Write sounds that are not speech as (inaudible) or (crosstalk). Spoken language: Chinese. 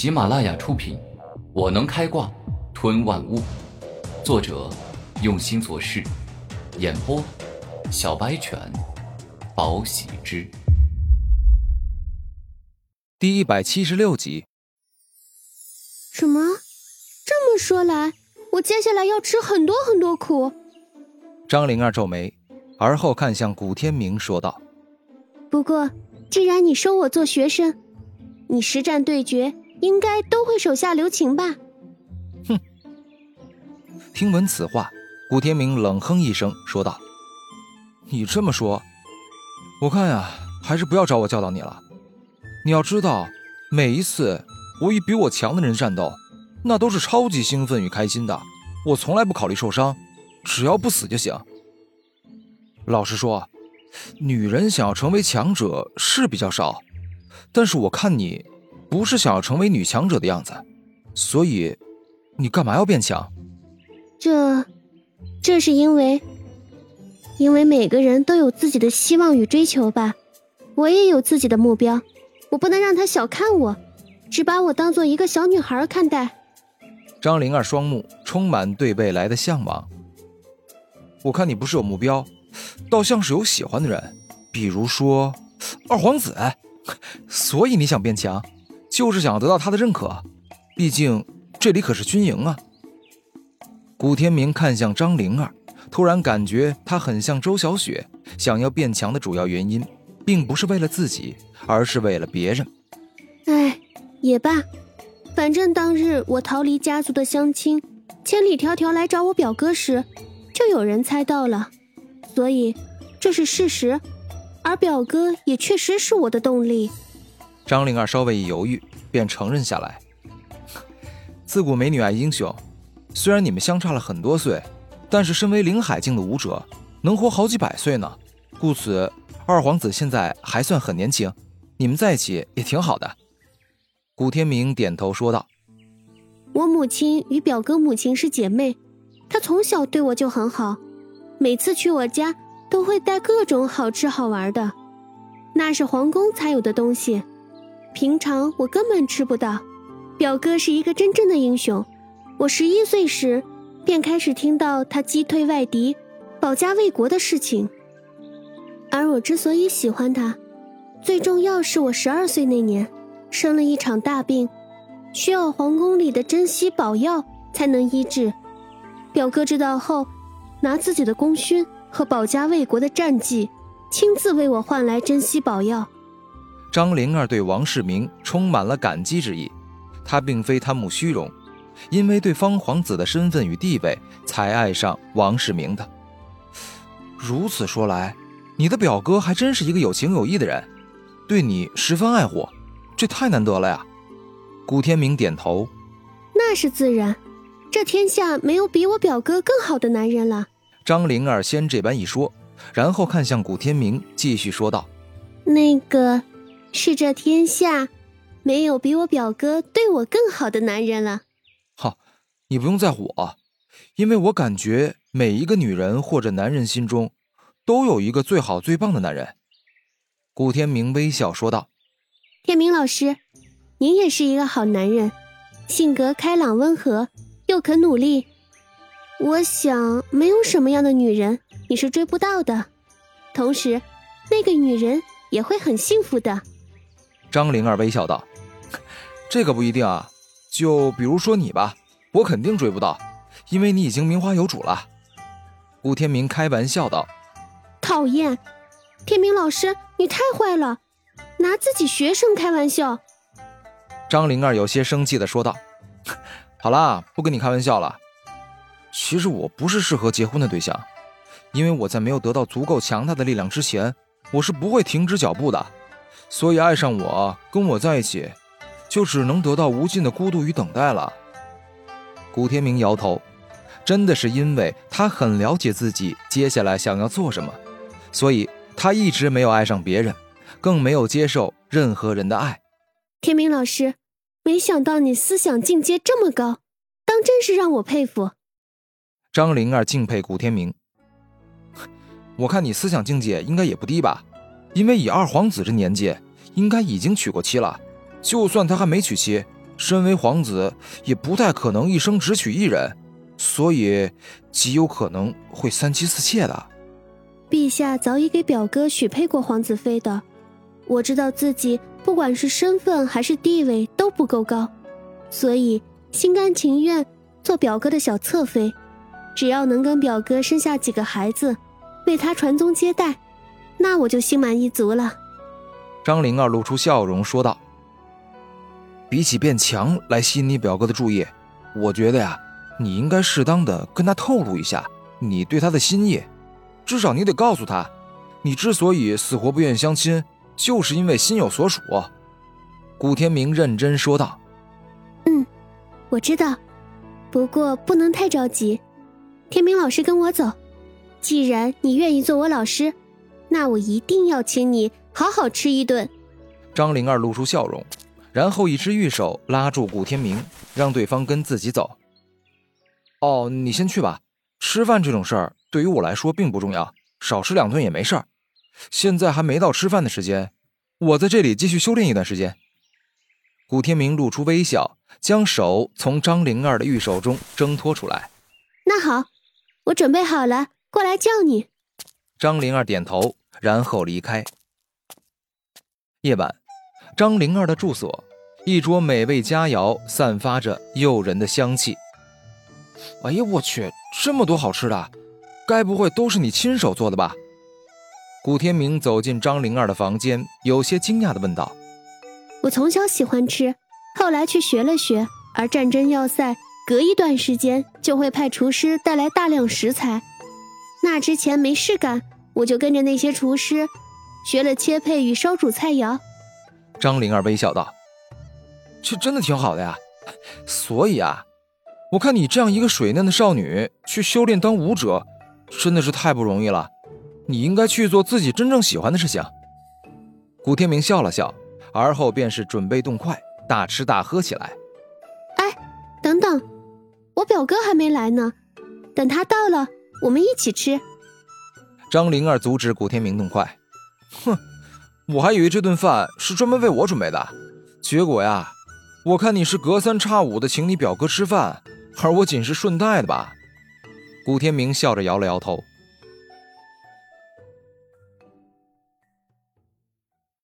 喜马拉雅出品，《我能开挂吞万物》，作者用心做事，演播小白犬，宝喜之，第一百七十六集。什么？这么说来，我接下来要吃很多很多苦。张灵儿皱眉，而后看向古天明，说道：“不过，既然你收我做学生，你实战对决。”应该都会手下留情吧？哼！听闻此话，古天明冷哼一声，说道：“你这么说，我看呀，还是不要找我教导你了。你要知道，每一次我与比我强的人战斗，那都是超级兴奋与开心的。我从来不考虑受伤，只要不死就行。老实说，女人想要成为强者是比较少，但是我看你……”不是想要成为女强者的样子，所以，你干嘛要变强？这，这是因为，因为每个人都有自己的希望与追求吧。我也有自己的目标，我不能让他小看我，只把我当做一个小女孩看待。张灵儿双目充满对未来的向往。我看你不是有目标，倒像是有喜欢的人，比如说二皇子，所以你想变强。就是想得到他的认可，毕竟这里可是军营啊。古天明看向张灵儿，突然感觉她很像周小雪。想要变强的主要原因，并不是为了自己，而是为了别人。哎，也罢，反正当日我逃离家族的乡亲，千里迢迢来找我表哥时，就有人猜到了，所以这是事实。而表哥也确实是我的动力。张灵儿稍微一犹豫，便承认下来：“ (laughs) 自古美女爱英雄，虽然你们相差了很多岁，但是身为灵海境的武者，能活好几百岁呢。故此，二皇子现在还算很年轻，你们在一起也挺好的。”古天明点头说道：“我母亲与表哥母亲是姐妹，她从小对我就很好，每次去我家都会带各种好吃好玩的，那是皇宫才有的东西。”平常我根本吃不到。表哥是一个真正的英雄。我十一岁时，便开始听到他击退外敌、保家卫国的事情。而我之所以喜欢他，最重要是我十二岁那年，生了一场大病，需要皇宫里的珍稀宝药才能医治。表哥知道后，拿自己的功勋和保家卫国的战绩，亲自为我换来珍稀宝药。张灵儿对王世明充满了感激之意，她并非贪慕虚荣，因为对方皇子的身份与地位才爱上王世明的。如此说来，你的表哥还真是一个有情有义的人，对你十分爱护，这太难得了呀！古天明点头，那是自然，这天下没有比我表哥更好的男人了。张灵儿先这般一说，然后看向古天明，继续说道：“那个。”是这天下，没有比我表哥对我更好的男人了。哈，你不用在乎我，因为我感觉每一个女人或者男人心中，都有一个最好最棒的男人。古天明微笑说道：“天明老师，您也是一个好男人，性格开朗温和，又肯努力。我想，没有什么样的女人你是追不到的，同时，那个女人也会很幸福的。”张灵儿微笑道：“这个不一定啊，就比如说你吧，我肯定追不到，因为你已经名花有主了。”顾天明开玩笑道：“讨厌，天明老师，你太坏了，拿自己学生开玩笑。”张灵儿有些生气的说道：“好啦，不跟你开玩笑了。其实我不是适合结婚的对象，因为我在没有得到足够强大的力量之前，我是不会停止脚步的。”所以爱上我，跟我在一起，就只能得到无尽的孤独与等待了。古天明摇头，真的是因为他很了解自己接下来想要做什么，所以他一直没有爱上别人，更没有接受任何人的爱。天明老师，没想到你思想境界这么高，当真是让我佩服。张灵儿敬佩古天明，我看你思想境界应该也不低吧。因为以二皇子这年纪，应该已经娶过妻了。就算他还没娶妻，身为皇子，也不太可能一生只娶一人，所以极有可能会三妻四妾的。陛下早已给表哥许配过皇子妃的，我知道自己不管是身份还是地位都不够高，所以心甘情愿做表哥的小侧妃，只要能跟表哥生下几个孩子，为他传宗接代，那我就心满意足了。张灵儿露出笑容说道。比起变强来吸引你表哥的注意，我觉得呀，你应该适当的跟他透露一下你对他的心意，至少你得告诉他，你之所以死活不愿相亲，就是因为心有所属。古天明认真说道：“嗯，我知道，不过不能太着急。天明老师跟我走，既然你愿意做我老师，那我一定要请你好好吃一顿。”张灵儿露出笑容。然后一只玉手拉住古天明，让对方跟自己走。哦，你先去吧。吃饭这种事儿对于我来说并不重要，少吃两顿也没事儿。现在还没到吃饭的时间，我在这里继续修炼一段时间。古天明露出微笑，将手从张灵儿的玉手中挣脱出来。那好，我准备好了，过来叫你。张灵儿点头，然后离开。夜晚。张灵儿的住所，一桌美味佳肴散发着诱人的香气。哎呀，我去，这么多好吃的，该不会都是你亲手做的吧？古天明走进张灵儿的房间，有些惊讶地问道：“我从小喜欢吃，后来去学了学。而战争要塞隔一段时间就会派厨师带来大量食材，那之前没事干，我就跟着那些厨师学了切配与烧煮菜肴。”张灵儿微笑道：“这真的挺好的呀，所以啊，我看你这样一个水嫩的少女去修炼当武者，真的是太不容易了。你应该去做自己真正喜欢的事情。”古天明笑了笑，而后便是准备动筷，大吃大喝起来。哎，等等，我表哥还没来呢，等他到了，我们一起吃。张灵儿阻止古天明动筷，哼。我还以为这顿饭是专门为我准备的，结果呀，我看你是隔三差五的请你表哥吃饭，而我仅是顺带的吧？古天明笑着摇了摇头。